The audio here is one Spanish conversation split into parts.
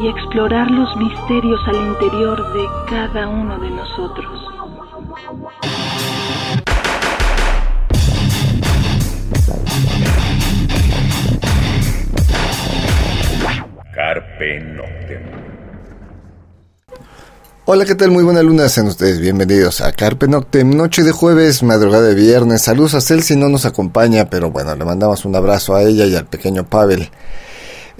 y explorar los misterios al interior de cada uno de nosotros. Carpe Noctem. Hola, ¿qué tal? Muy buena luna, sean ustedes bienvenidos a Carpe Noctem, noche de jueves, madrugada de viernes. Saludos a Cel si no nos acompaña, pero bueno, le mandamos un abrazo a ella y al pequeño Pavel.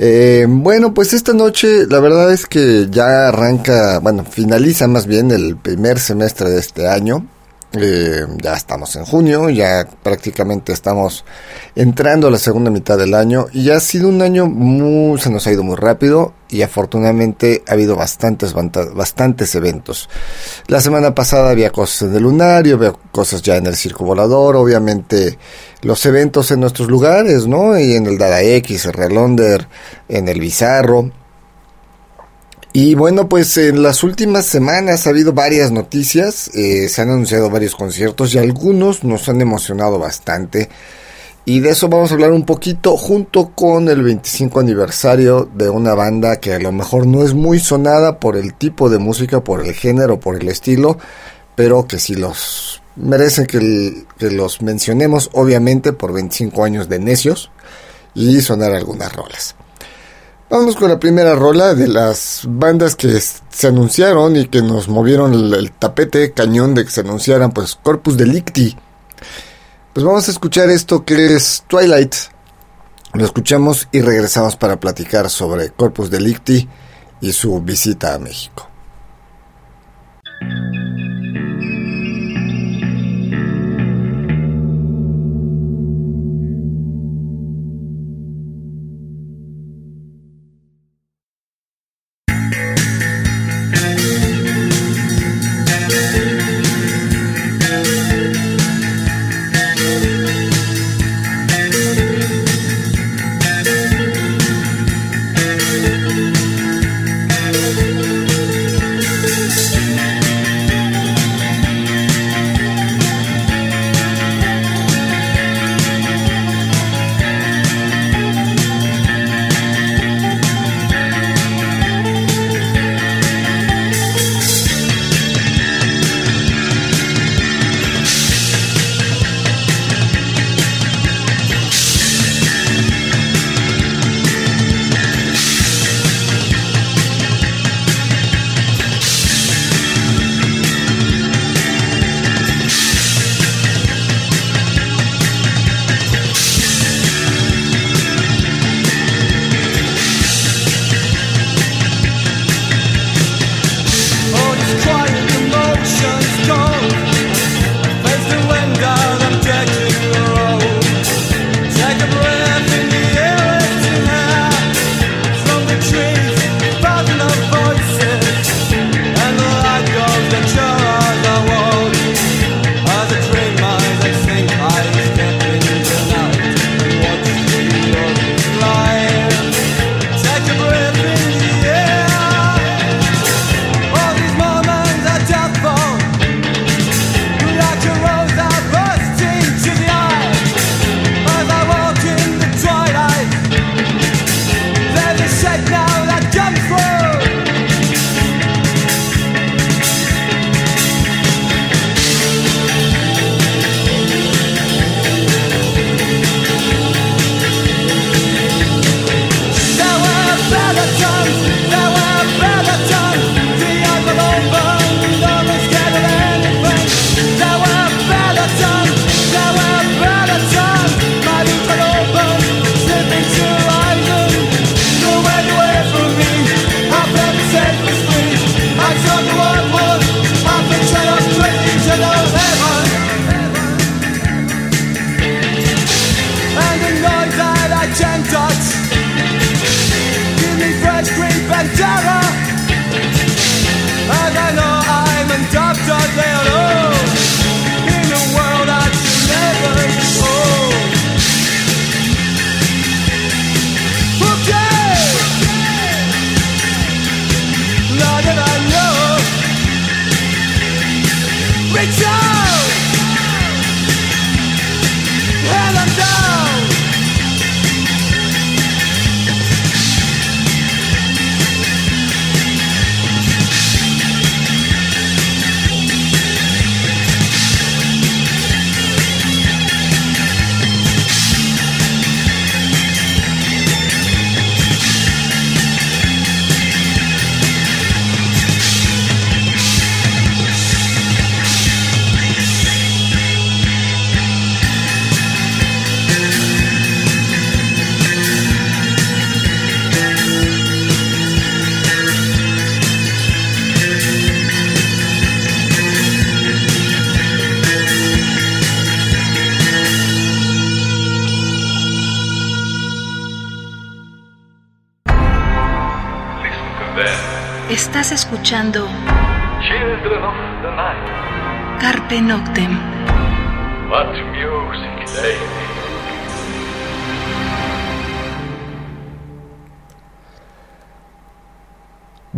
Eh, bueno, pues esta noche la verdad es que ya arranca, bueno, finaliza más bien el primer semestre de este año. Eh, ya estamos en junio, ya prácticamente estamos entrando a la segunda mitad del año y ha sido un año muy, se nos ha ido muy rápido y afortunadamente ha habido bastantes, bastantes eventos. La semana pasada había cosas en el lunario, había cosas ya en el circo volador, obviamente los eventos en nuestros lugares, ¿no? Y en el Dada X, el Relonder, en el Bizarro, y bueno, pues en las últimas semanas ha habido varias noticias, eh, se han anunciado varios conciertos y algunos nos han emocionado bastante. Y de eso vamos a hablar un poquito junto con el 25 aniversario de una banda que a lo mejor no es muy sonada por el tipo de música, por el género, por el estilo, pero que sí los merecen que, que los mencionemos, obviamente por 25 años de necios y sonar algunas rolas. Vamos con la primera rola de las bandas que se anunciaron y que nos movieron el, tapete cañón de que se anunciaran, pues Corpus Delicti. Pues vamos a escuchar esto que es Twilight. Lo escuchamos y regresamos para platicar sobre Corpus Delicti y su visita a México.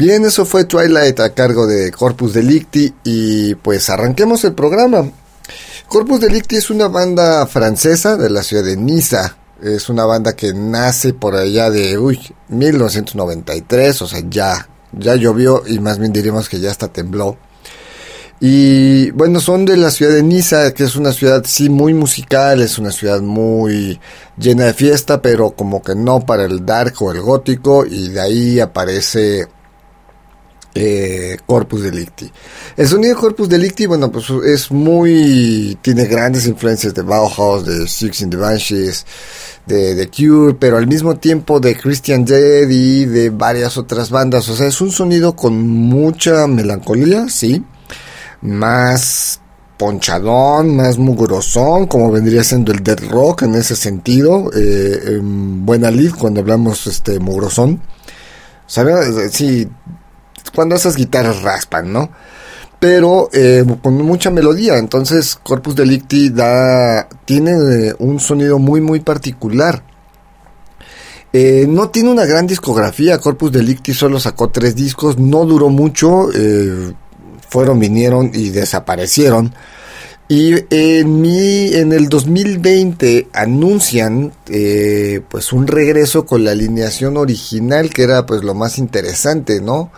Bien, eso fue Twilight a cargo de Corpus Delicti y pues arranquemos el programa. Corpus Delicti es una banda francesa de la ciudad de Niza. Es una banda que nace por allá de uy, 1993, o sea, ya ya llovió y más bien diríamos que ya hasta tembló. Y bueno, son de la ciudad de Niza, que es una ciudad sí muy musical, es una ciudad muy llena de fiesta, pero como que no para el dark o el gótico, y de ahí aparece eh, Corpus Delicti. El sonido Corpus Delicti, bueno, pues es muy, tiene grandes influencias de Bauhaus, de Six in the Banshees, de The Cure, pero al mismo tiempo de Christian Dead y de varias otras bandas. O sea, es un sonido con mucha melancolía, sí. Más ponchadón, más mugrosón, como vendría siendo el dead rock en ese sentido. Eh, buena lead cuando hablamos este mugrosón. ¿Sabes? Sí, cuando esas guitarras raspan, ¿no? pero eh, con mucha melodía. Entonces, Corpus Delicti da, tiene eh, un sonido muy, muy particular. Eh, no tiene una gran discografía. Corpus Delicti solo sacó tres discos, no duró mucho. fueron, vinieron y desaparecieron. Y en, mi, en el 2020 anuncian pues un regreso con la alineación original, que era pues lo más interesante, ¿no?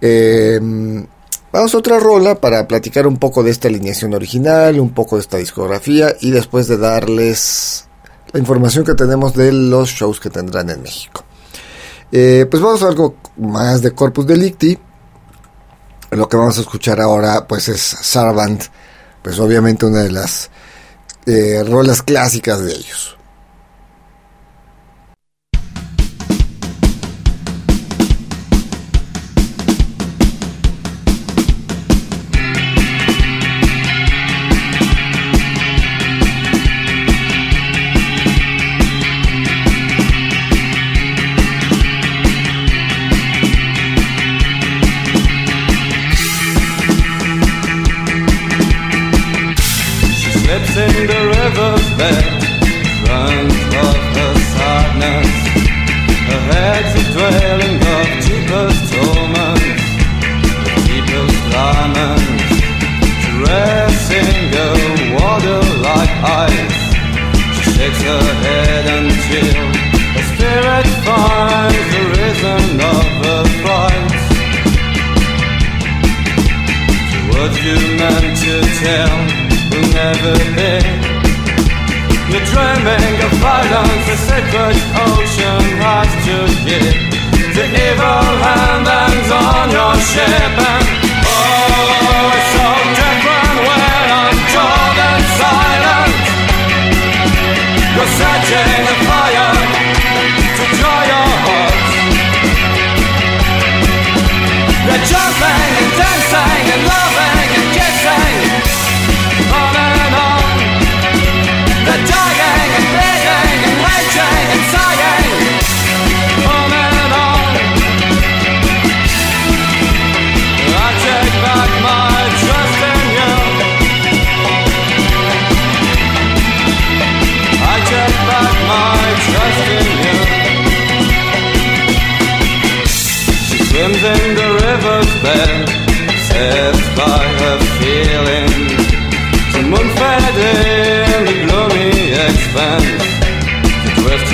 Vamos a otra rola para platicar un poco de esta alineación original, un poco de esta discografía y después de darles la información que tenemos de los shows que tendrán en México. Eh, pues vamos a algo más de Corpus Delicti. Lo que vamos a escuchar ahora pues es Sarvant, pues obviamente una de las eh, rolas clásicas de ellos. shakes your head chill. the spirit finds the rhythm of the flight. The words you meant to tell will never be. You're dreaming of violence, the sacred ocean has to give. The evil hand on your ship and. time sign and love.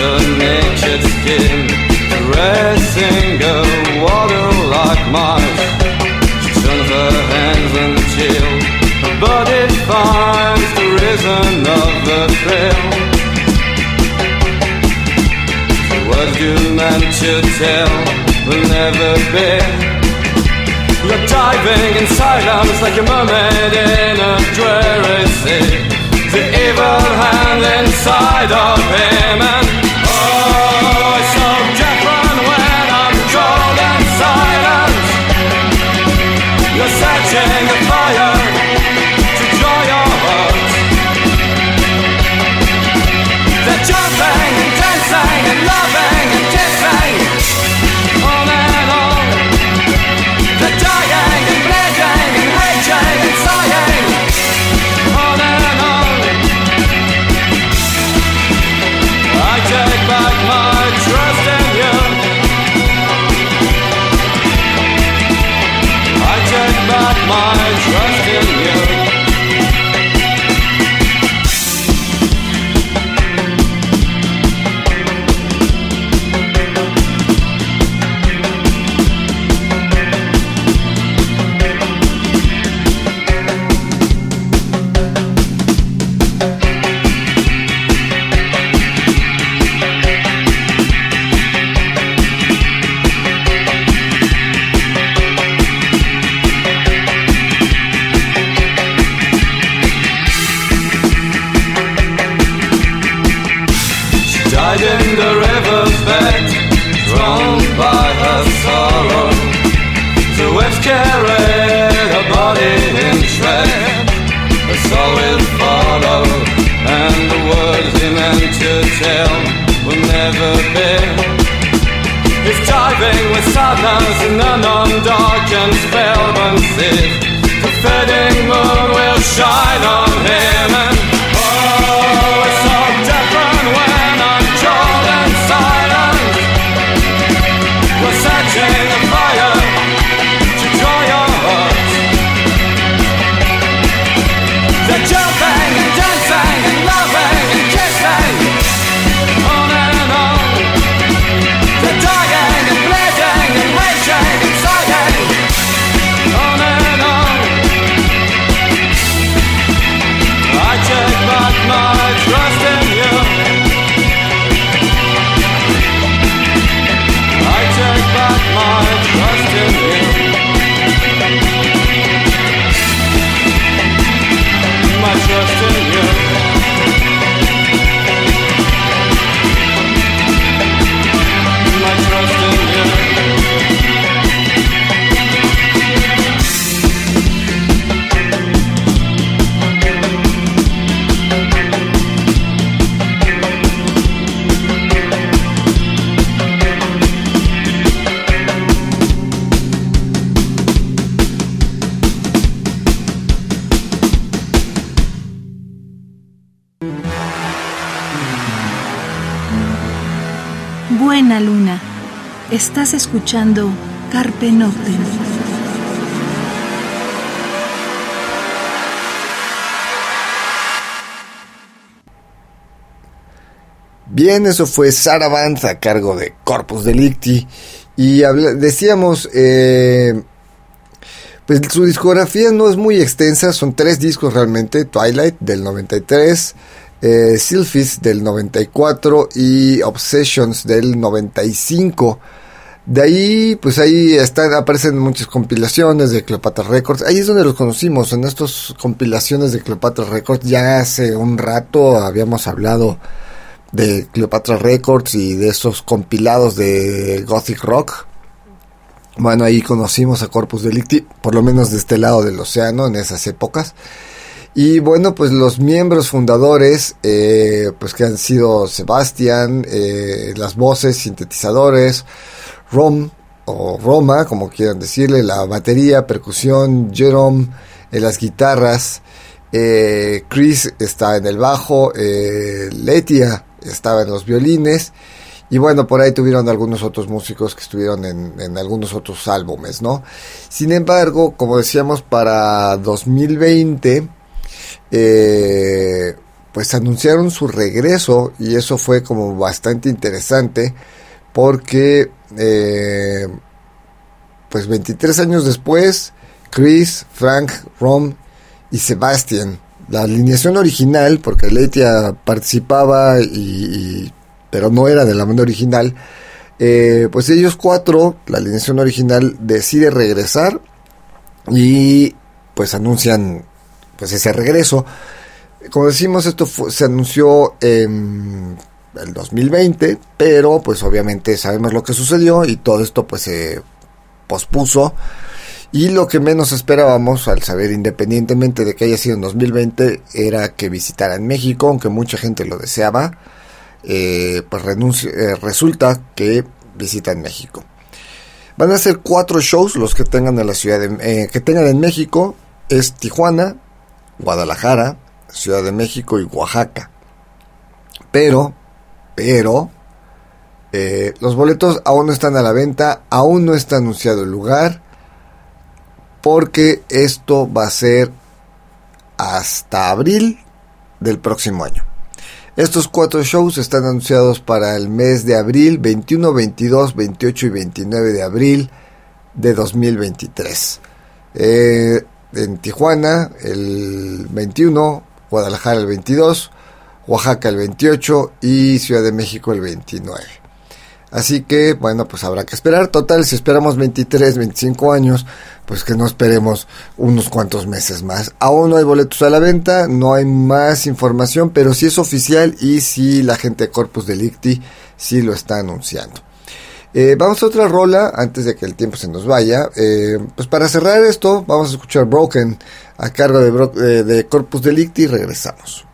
the naked skin, a water-like. She turns her hands finds the rhythm of the thrill. You meant to tell will never be. You're diving in silence like a mermaid in a dreary sea. The evil hand inside of him. Escuchando Carpe Noctem. Bien, eso fue Saravant a cargo de Corpus Delicti. Y decíamos, eh, pues su discografía no es muy extensa, son tres discos realmente, Twilight del 93, eh, del 94 y Obsessions del 95. De ahí, pues ahí están, aparecen muchas compilaciones de Cleopatra Records. Ahí es donde los conocimos, en estas compilaciones de Cleopatra Records. Ya hace un rato habíamos hablado de Cleopatra Records y de esos compilados de Gothic Rock. Bueno, ahí conocimos a Corpus Delicti, por lo menos de este lado del océano en esas épocas. Y bueno, pues los miembros fundadores, eh, pues que han sido Sebastián, eh, las voces, sintetizadores, Rom o Roma, como quieran decirle, la batería, percusión, Jerome, eh, las guitarras, eh, Chris está en el bajo, eh, Letia estaba en los violines. Y bueno, por ahí tuvieron algunos otros músicos que estuvieron en, en algunos otros álbumes, ¿no? Sin embargo, como decíamos, para 2020, eh, pues anunciaron su regreso y eso fue como bastante interesante porque, eh, pues 23 años después, Chris, Frank, Rom y Sebastian. La alineación original, porque Letia participaba y, pero no era de la banda original, eh, pues ellos cuatro, la alineación original decide regresar y pues anuncian pues ese regreso. Como decimos, esto se anunció en el 2020, pero pues obviamente sabemos lo que sucedió y todo esto pues se pospuso. Y lo que menos esperábamos al saber, independientemente de que haya sido en 2020, era que visitaran México, aunque mucha gente lo deseaba. Eh, pues eh, resulta que visitan México. Van a ser cuatro shows los que tengan en la ciudad de, eh, que tengan en México. Es Tijuana, Guadalajara, Ciudad de México y Oaxaca. Pero, pero, eh, los boletos aún no están a la venta, aún no está anunciado el lugar, porque esto va a ser hasta abril del próximo año. Estos cuatro shows están anunciados para el mes de abril, 21, 22, 28 y 29 de abril de 2023. Eh, en Tijuana el 21, Guadalajara el 22, Oaxaca el 28 y Ciudad de México el 29. Así que, bueno, pues habrá que esperar. Total, si esperamos 23, 25 años, pues que no esperemos unos cuantos meses más. Aún no hay boletos a la venta, no hay más información, pero sí es oficial y sí la gente de Corpus Delicti sí lo está anunciando. Eh, vamos a otra rola antes de que el tiempo se nos vaya. Eh, pues para cerrar esto, vamos a escuchar Broken a cargo de, de Corpus Delicti y regresamos.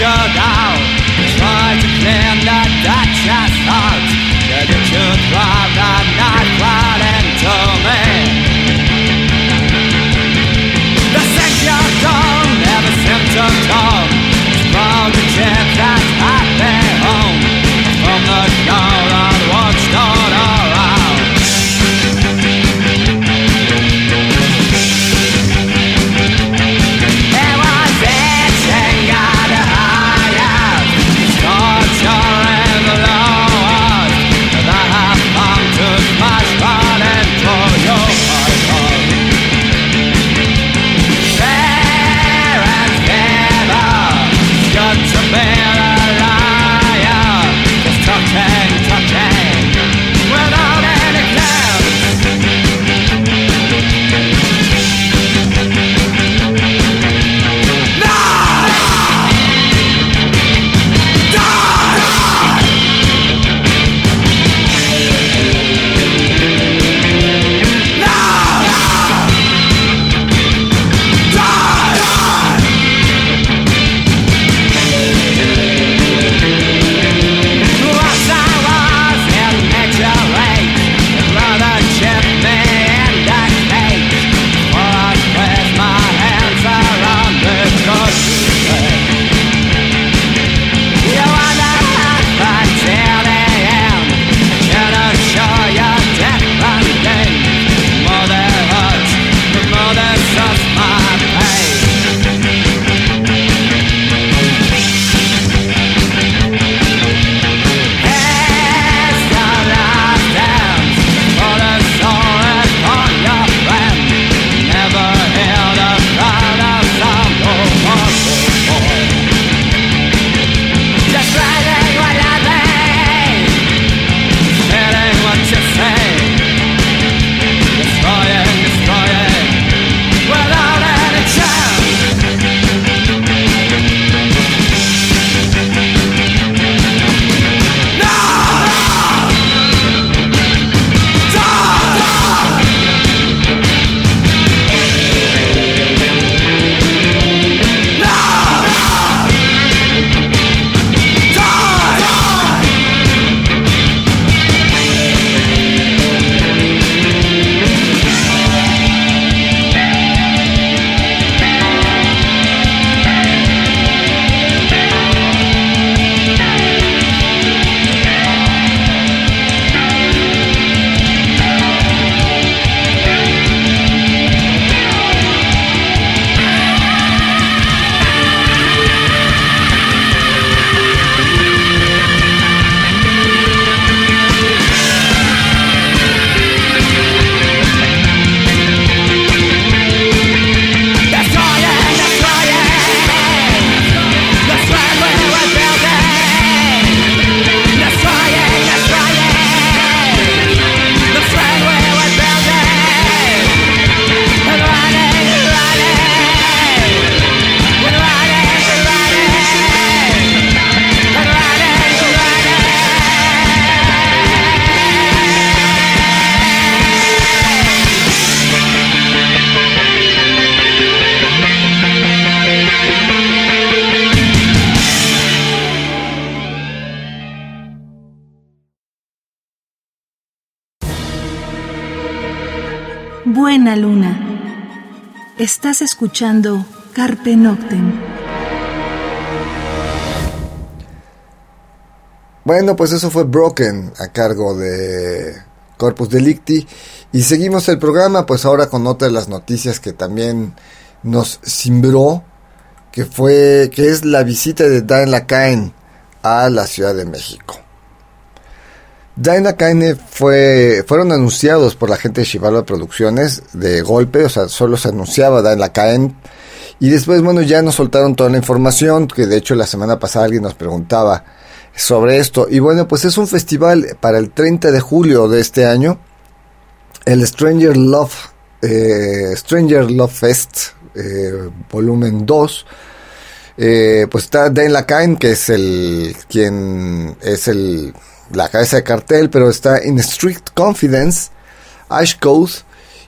jogar Buena luna. Estás escuchando Carpe Noctem. Bueno, pues eso fue Broken a cargo de Corpus Delicti. Y seguimos el programa, pues ahora con otra de las noticias que también nos cimbró, que fue, que es la visita de Dan Lacaen a la Ciudad de México. Dan Lacaen fue, fueron anunciados por la gente de Chivalva Producciones de golpe, o sea, solo se anunciaba Dan Lacaen. Y después, bueno, ya nos soltaron toda la información, que de hecho la semana pasada alguien nos preguntaba sobre esto. Y bueno, pues es un festival para el 30 de julio de este año, el Stranger Love, eh, Stranger Love Fest, eh, volumen 2. Eh, pues está Dan Lacaine, que es el quien es el la cabeza de cartel, pero está in Strict Confidence, Ash Code,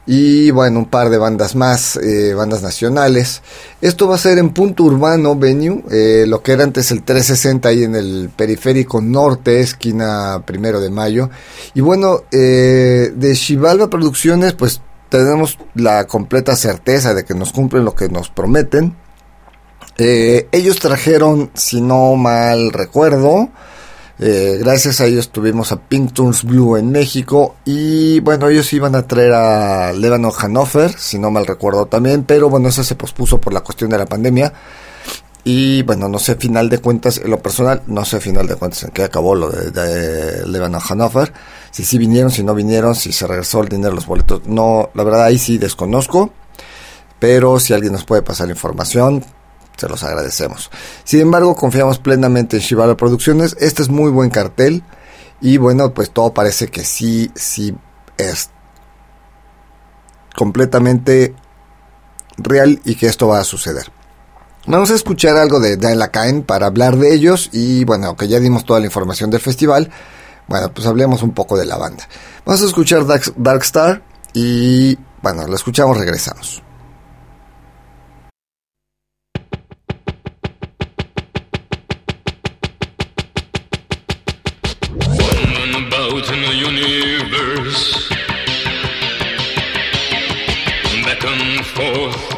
y bueno, un par de bandas más, eh, bandas nacionales. Esto va a ser en Punto Urbano Venue, eh, lo que era antes el 360 ahí en el periférico norte, esquina primero de mayo. Y bueno, eh, de Chivalva Producciones, pues tenemos la completa certeza de que nos cumplen lo que nos prometen. ellos trajeron, si no mal recuerdo, eh, gracias a ellos tuvimos a Pink Turns Blue en México y bueno, ellos iban a traer a Levano Hannover, si no mal recuerdo también, pero bueno, eso se pospuso por la cuestión de la pandemia. Y bueno, no sé, final de cuentas, en lo personal, no sé, final de cuentas, en qué acabó lo de, de Levano Hannover. Si sí vinieron, si no vinieron, si se regresó el dinero, los boletos. No, la verdad ahí sí desconozco. Pero si alguien nos puede pasar información, se los agradecemos. Sin embargo, confiamos plenamente en Shibalo Producciones. Este es muy buen cartel. Y bueno, pues todo parece que sí, sí es completamente real y que esto va a suceder. Vamos a escuchar algo de Dan Lacaen para hablar de ellos y bueno, aunque ya dimos toda la información del festival, bueno, pues hablemos un poco de la banda. Vamos a escuchar Darkstar y bueno, lo escuchamos, regresamos. Oh.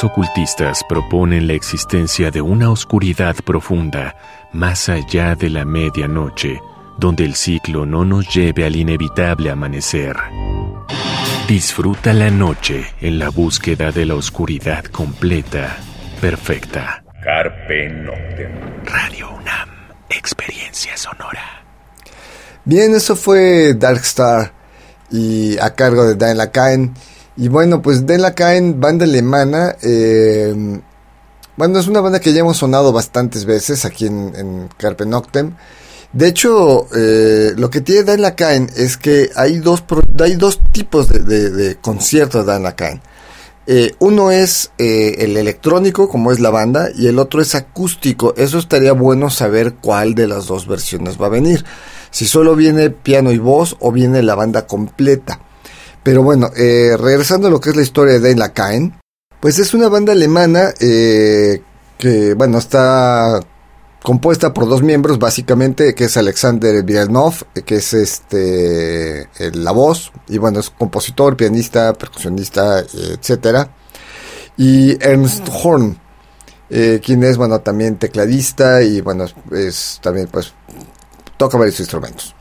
Algunos ocultistas proponen la existencia de una oscuridad profunda más allá de la medianoche, donde el ciclo no nos lleve al inevitable amanecer. Disfruta la noche en la búsqueda de la oscuridad completa, perfecta. Carpe Noctem. Radio UNAM, experiencia sonora. Bien, eso fue Darkstar y a cargo de Dan Lakaen. Y bueno, pues Dan Lakaen, banda alemana. eh, bueno, es una banda que ya hemos sonado bastantes veces aquí en, en Carpe Noctem. De hecho, eh, lo que tiene Dan Lakaen es que hay dos, hay dos tipos de, conciertos de Dan Lakaen. Eh, uno es eh, el electrónico, como es la banda, y el otro es acústico. Eso estaría bueno saber cuál de las dos versiones va a venir. Si solo viene piano y voz o viene la banda completa. Pero bueno, eh, regresando a lo que es la historia de Dane Lakaen, pues es una banda alemana eh, que, bueno, está compuesta por dos miembros básicamente, que es Alexander Bielnov, que es este la voz, y bueno, es compositor, pianista, percusionista, eh, etcétera. Y Ernst Horn, eh, quien es, bueno, también tecladista y bueno, es también pues toca varios instrumentos.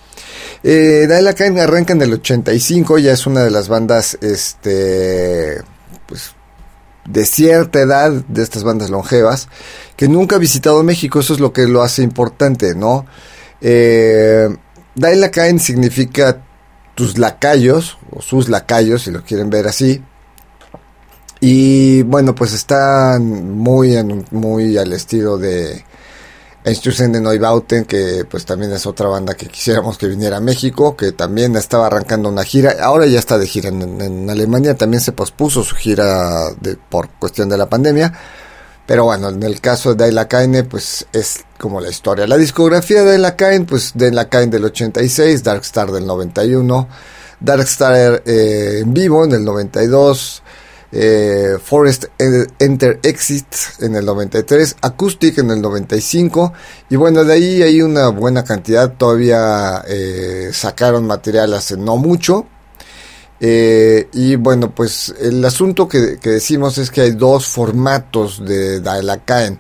Eh, Dale Cain arranca en el 85, ya es una de las bandas, este, pues, de cierta edad, de estas bandas longevas, que nunca ha visitado México, eso es lo que lo hace importante, ¿no? Eh, Dale Lacain significa tus lacayos, o sus lacayos, si lo quieren ver así. Y bueno, pues están muy, muy al estilo de Einstürzen de Neubauten, que pues también es otra banda que quisiéramos que viniera a México, que también estaba arrancando una gira, ahora ya está de gira en, Alemania, también se pospuso su gira de, por cuestión de la pandemia, pero bueno, en el caso de Daila Kaine, pues es como la historia. La discografía de Daila Kaine, pues Daila Kaine del 86, Darkstar del 91, Darkstar eh, en vivo en el 92, eh, Forest Enter Exit en el 93, Acoustic en el 95 y bueno, de ahí hay una buena cantidad, todavía eh, sacaron material hace no mucho. Eh, y bueno, pues el asunto que, decimos es que hay dos formatos de Daelakaen.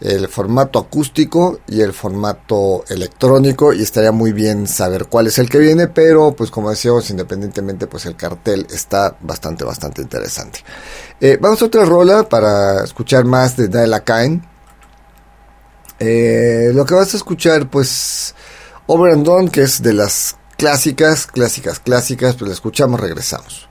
El formato acústico y el formato electrónico y estaría muy bien saber cuál es el que viene, pero pues como decíamos, independientemente pues el cartel está bastante, bastante interesante. Eh, vamos a otra rola para escuchar más de Daelakaen. Eh, lo que vas a escuchar pues Over and Done, que es de las clásicas, clásicas, clásicas, pues la escuchamos, regresamos.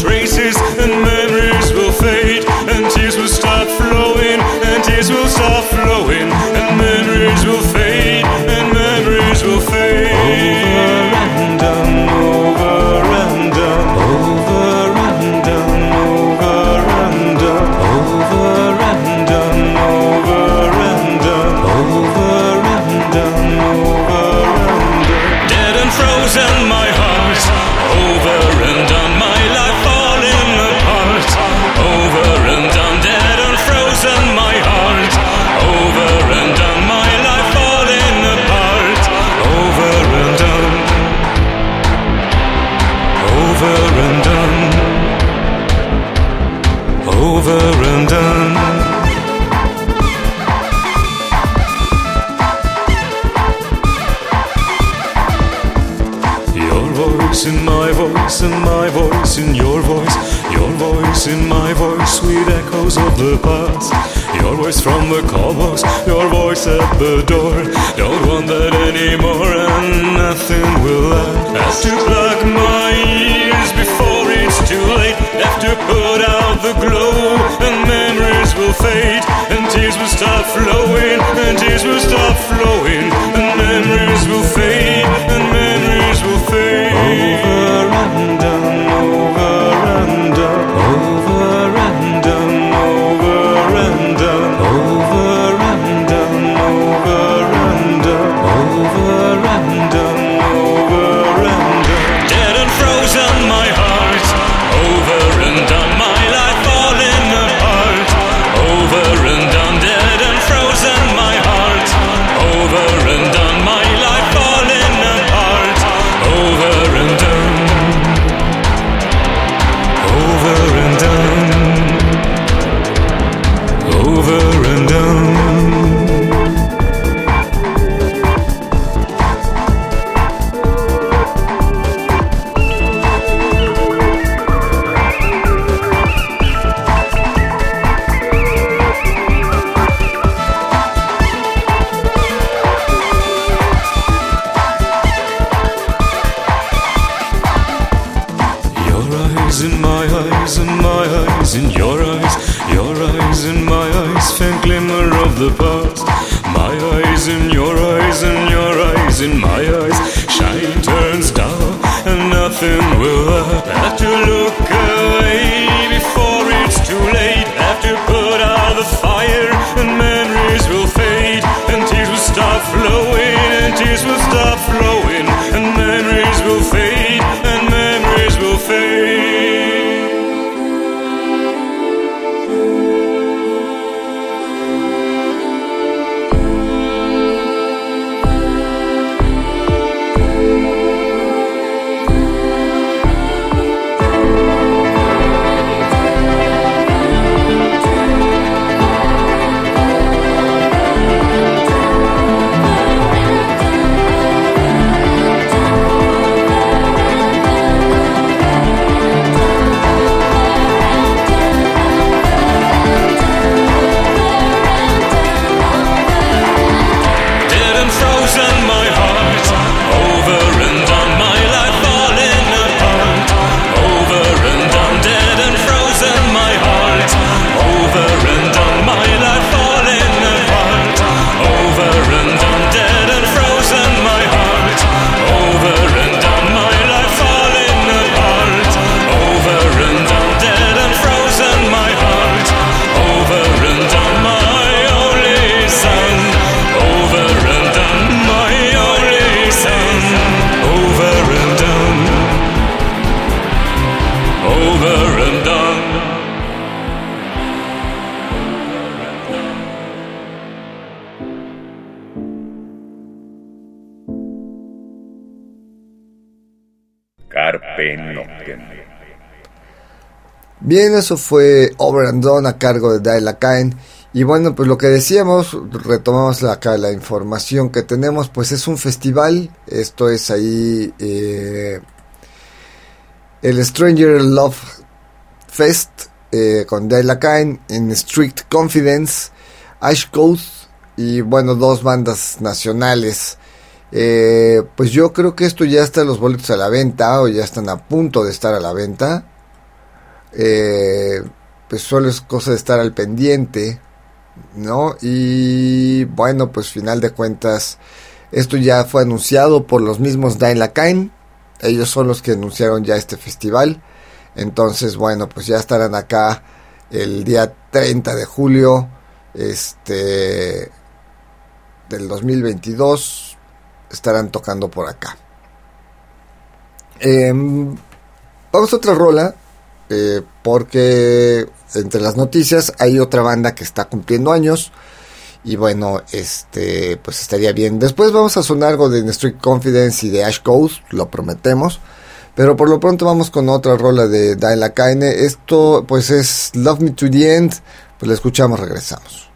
Traces, and memories will fade, and tears will start flowing, and tears will start flowing, the door. Don't want that anymore and nothing will last. Have to plug my ears before it's too late. Have to put out the glow and memories will fade. And tears will stop flowing, and tears will stop flowing. Bien, eso fue Over and Done a cargo de Dale Cain. Y bueno, pues lo que decíamos, retomamos acá la información que tenemos, pues es un festival, esto es ahí eh, el Stranger Love Fest eh, con Dale Cain en Strict Confidence, Ash Coast y bueno, dos bandas nacionales. Eh, pues yo creo que esto ya está los boletos a la venta o ya están a punto de estar a la venta. Eh, pues solo es cosa de estar al pendiente, ¿no? Y bueno, pues final de cuentas, esto ya fue anunciado por los mismos Dain Lakain. Ellos son los que anunciaron ya este festival. Entonces, bueno, pues ya estarán acá el día 30 de julio. Este del 2022 estarán tocando por acá. Em, vamos a otra rola, eh, porque entre las noticias hay otra banda que está cumpliendo años. Y bueno, este, pues estaría bien. Después vamos a sonar algo de Strict Confidence y de Ash Ghost, lo prometemos. Pero por lo pronto vamos con otra rola de Daila Kaine. Esto pues es Love Me to the End. Pues la escuchamos, regresamos.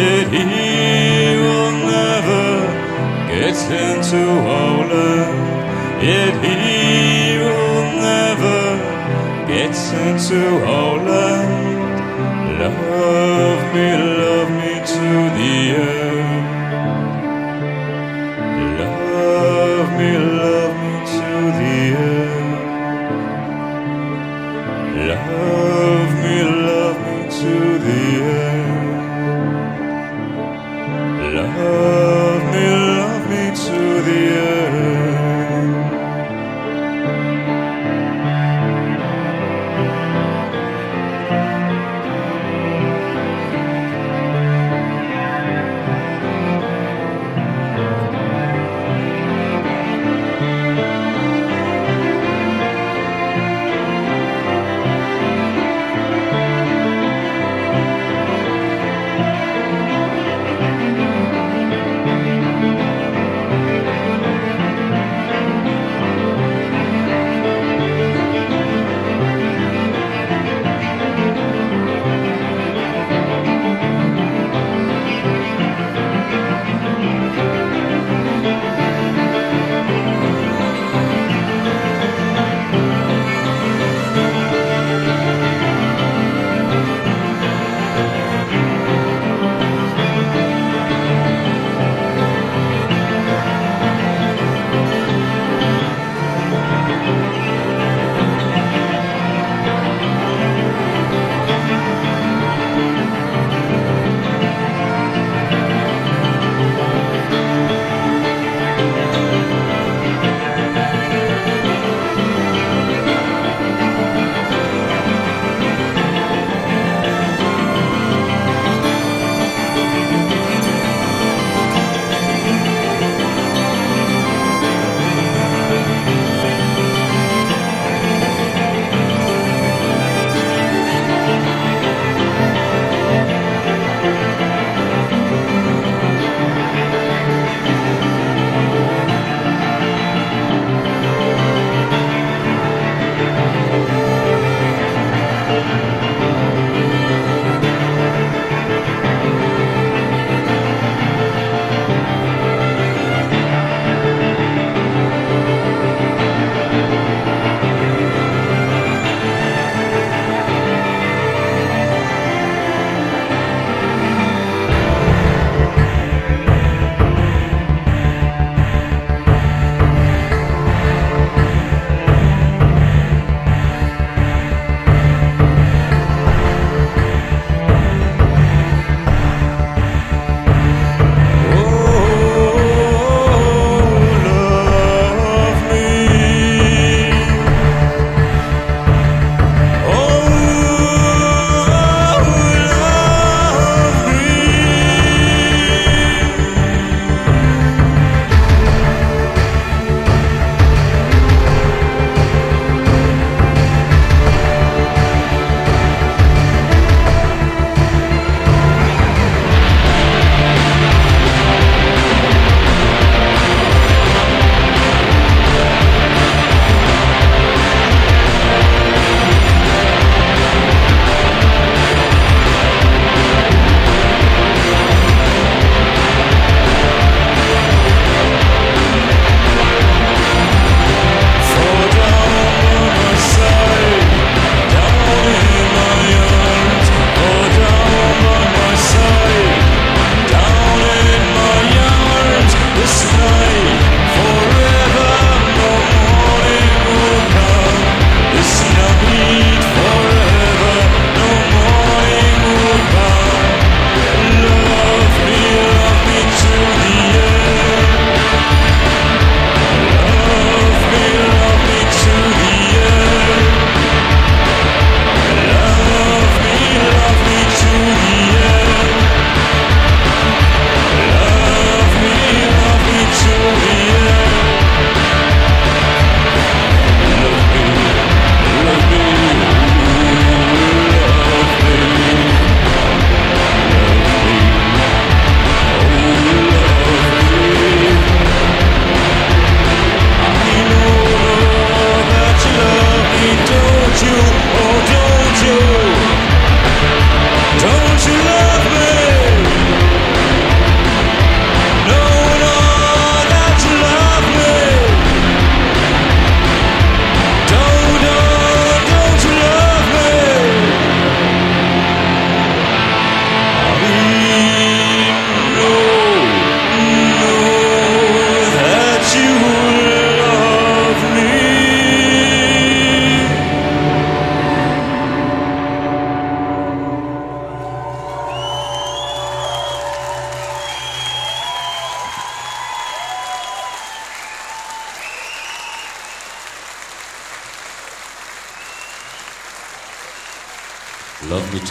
Yet he will never get into our land. Yet he will never get into our land. Love me, love me to the end.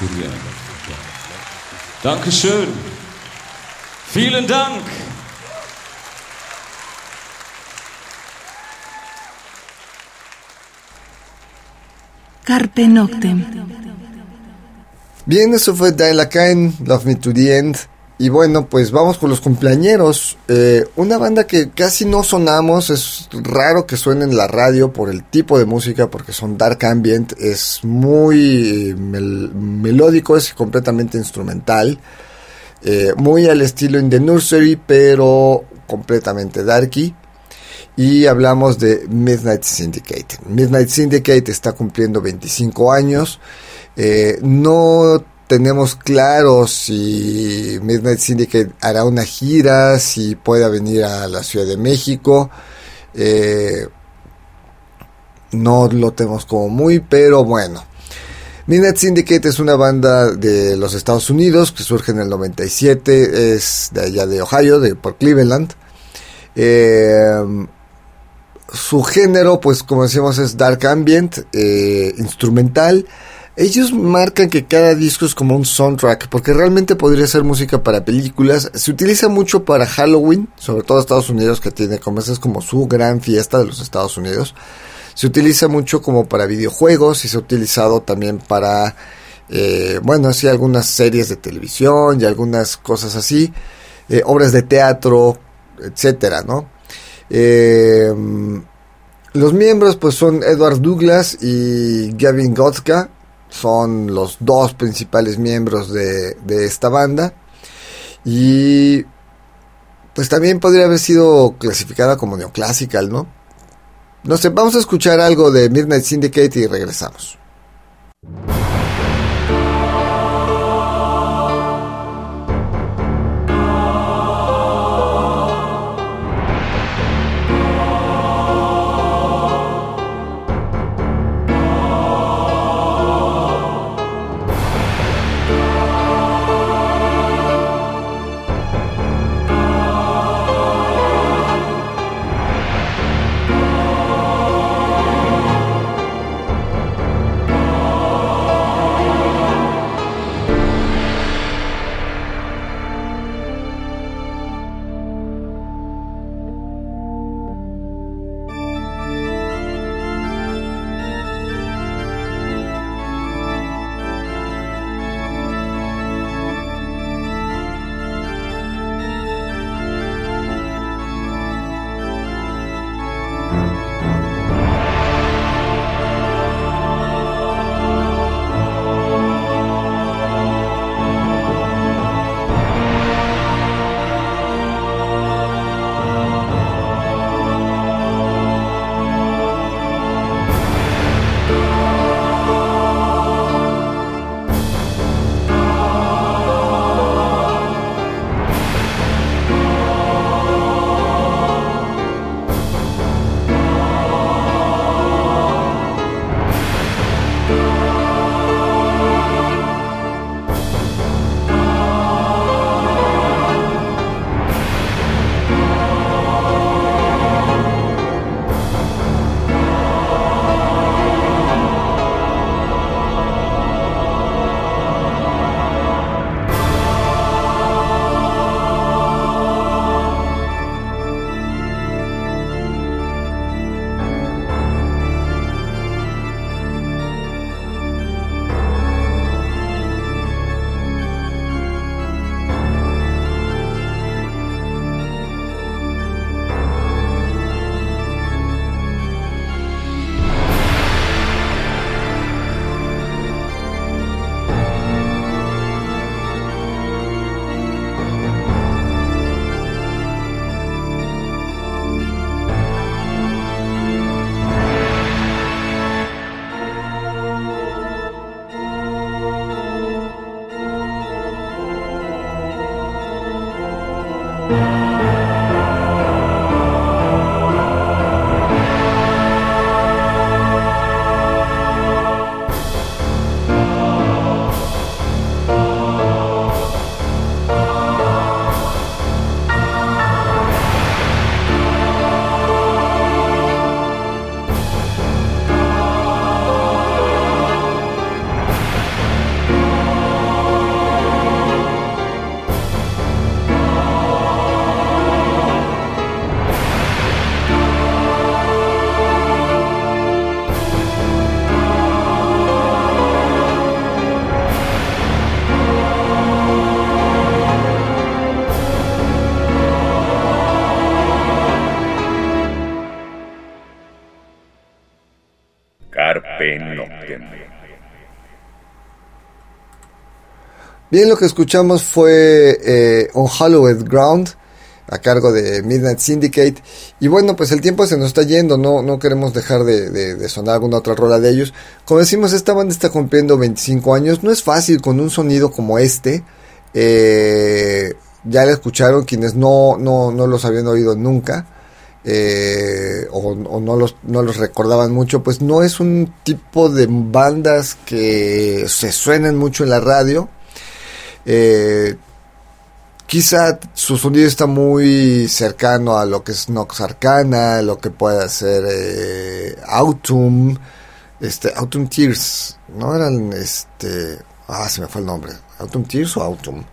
End. Dankeschön. Vielen Dank. Carpe Noctem. Bien, eso fue Dial Cain, Love Me to the End. Y bueno, pues vamos con los cumpleañeros. Eh, una banda que casi no sonamos, es raro que suene en la radio por el tipo de música, porque son dark ambient, es muy eh, mel- melódico, es completamente instrumental. Eh, muy al estilo In the Nursery, pero completamente darky. Y hablamos de Midnight Syndicate. Midnight Syndicate está cumpliendo 25 años. No tenemos claro si Midnight Syndicate hará una gira, si pueda venir a la Ciudad de México. Eh, no lo tenemos como muy, pero bueno. Midnight Syndicate es una banda de los Estados Unidos que surge en el 97, es de allá de Ohio, de por Cleveland. Eh, su género, pues como decíamos, es dark ambient, eh, instrumental. Ellos marcan que cada disco es como un soundtrack, porque realmente podría ser música para películas. Se utiliza mucho para Halloween, sobre todo Estados Unidos, que tiene como esa es como su gran fiesta de los Estados Unidos. Se utiliza mucho como para videojuegos y se ha utilizado también para, eh, bueno, así algunas series de televisión y algunas cosas así, eh, obras de teatro, etcétera, ¿no? Eh, los miembros pues son Edward Douglas y Gavin Gotzka, son los dos principales miembros de, de esta banda y pues también podría haber sido clasificada como neoclassical, ¿no? No sé, vamos a escuchar algo de Midnight Syndicate y regresamos. Bien, lo que escuchamos fue eh, On Hallowed Ground a cargo de Midnight Syndicate. Y bueno, pues el tiempo se nos está yendo, no, no queremos dejar de, sonar alguna otra rola de ellos. Como decimos, esta banda está cumpliendo 25 años. No es fácil con un sonido como este. Eh, ya la escucharon quienes no, no, no los habían oído nunca. eh, o, o no, los, no los recordaban mucho, pues no es un tipo de bandas que se suenen mucho en la radio. Eh, quizá su sonido está muy cercano a lo que es Nox Arcana, lo que puede ser eh, Autumn, este, Autumn Tears, no eran este, ah, se me fue el nombre, Autumn Tears o Autumn.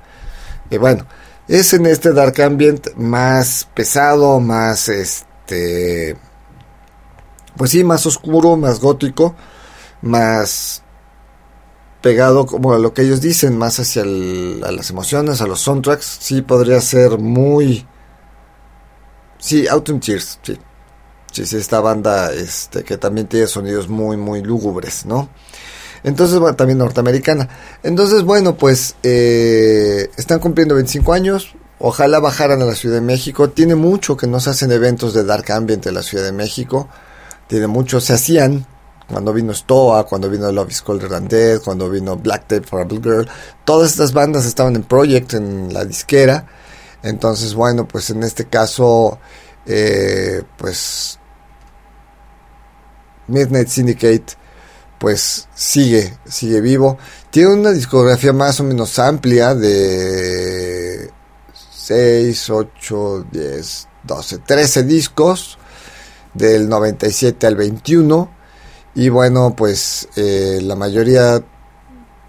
Y bueno, es en este Dark Ambient más pesado, más este, pues sí, más oscuro, más gótico, más pegado como a lo que ellos dicen, más hacia el- a las emociones, a los soundtracks, sí podría ser muy... Sí, Autumn Tears, sí. Sí, sí, esta banda este, que también tiene sonidos muy, muy lúgubres, ¿no? Entonces, bueno, también norteamericana. Entonces, bueno, pues eh, están cumpliendo 25 años. Ojalá bajaran a la Ciudad de México. Tiene mucho que no se hacen eventos de Dark Ambient en la Ciudad de México. Tiene mucho, se hacían cuando vino Stoa, cuando vino Love is Colder Than Dead, cuando vino Black Tape for a Blue Girl. Todas estas bandas estaban en Project, en la disquera. Entonces, bueno, pues en este caso, eh, pues Midnight Syndicate pues sigue, sigue vivo. Tiene una discografía más o menos amplia de 6, 8, 10, 12, 13 discos del 97 al 21 y bueno pues eh, la mayoría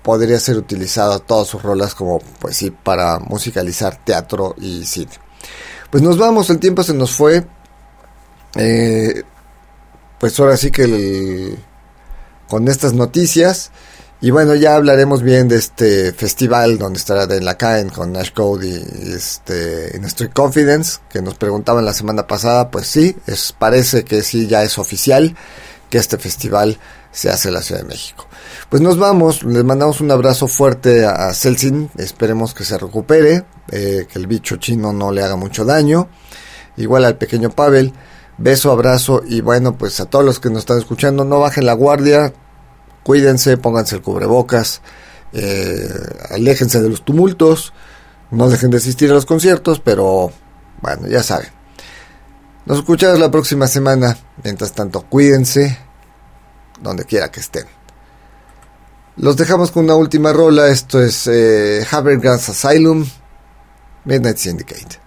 podría ser utilizada todas sus rolas como pues sí para musicalizar teatro y cine. Pues nos vamos, el tiempo se nos fue. Eh, pues ahora sí que el- con estas noticias. Y bueno, ya hablaremos bien de este festival donde estará Dan Lacaen con Nash Code y este, en Street Confidence, que nos preguntaban la semana pasada. Pues sí, es, parece que sí, ya es oficial que este festival se hace en la Ciudad de México. Pues nos vamos, les mandamos un abrazo fuerte a, a Celsin, esperemos que se recupere, eh, que el bicho chino no le haga mucho daño. Igual al pequeño Pavel, beso, abrazo y bueno, pues a todos los que nos están escuchando, no bajen la guardia, cuídense, pónganse el cubrebocas, eh, aléjense de los tumultos, no dejen de asistir a los conciertos, pero bueno, ya saben. Nos escuchamos la próxima semana. Mientras tanto, cuídense donde quiera que estén. Los dejamos con una última rola. Esto es eh, Asylum, Midnight Syndicate.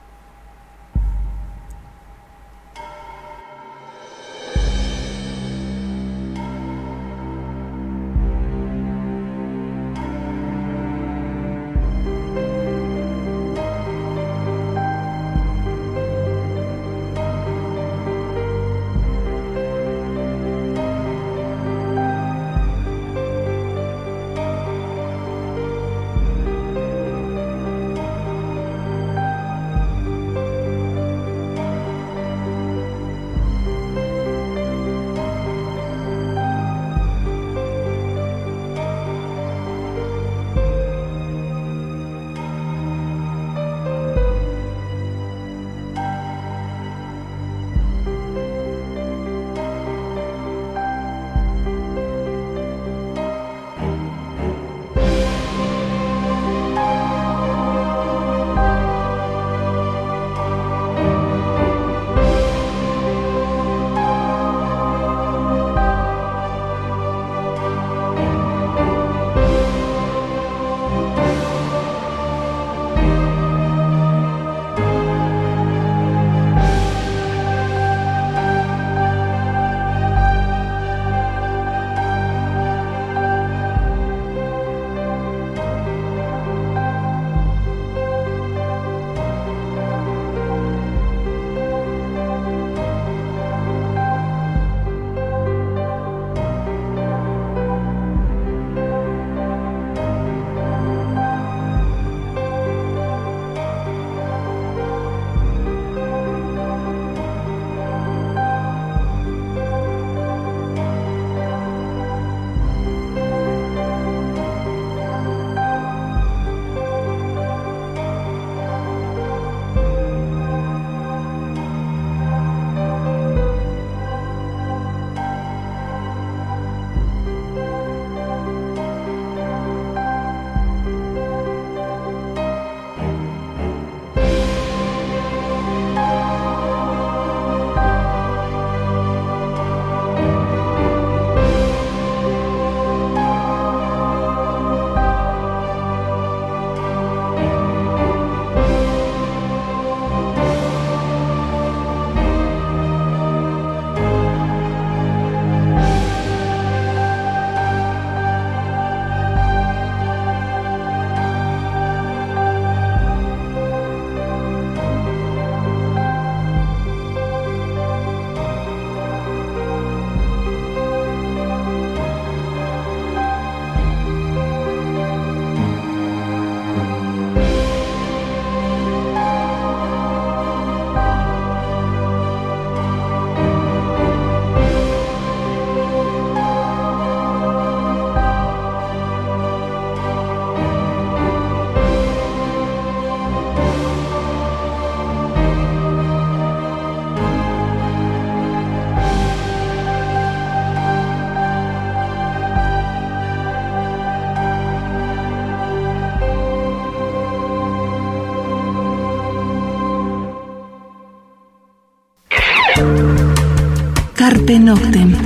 Carpe Noctem.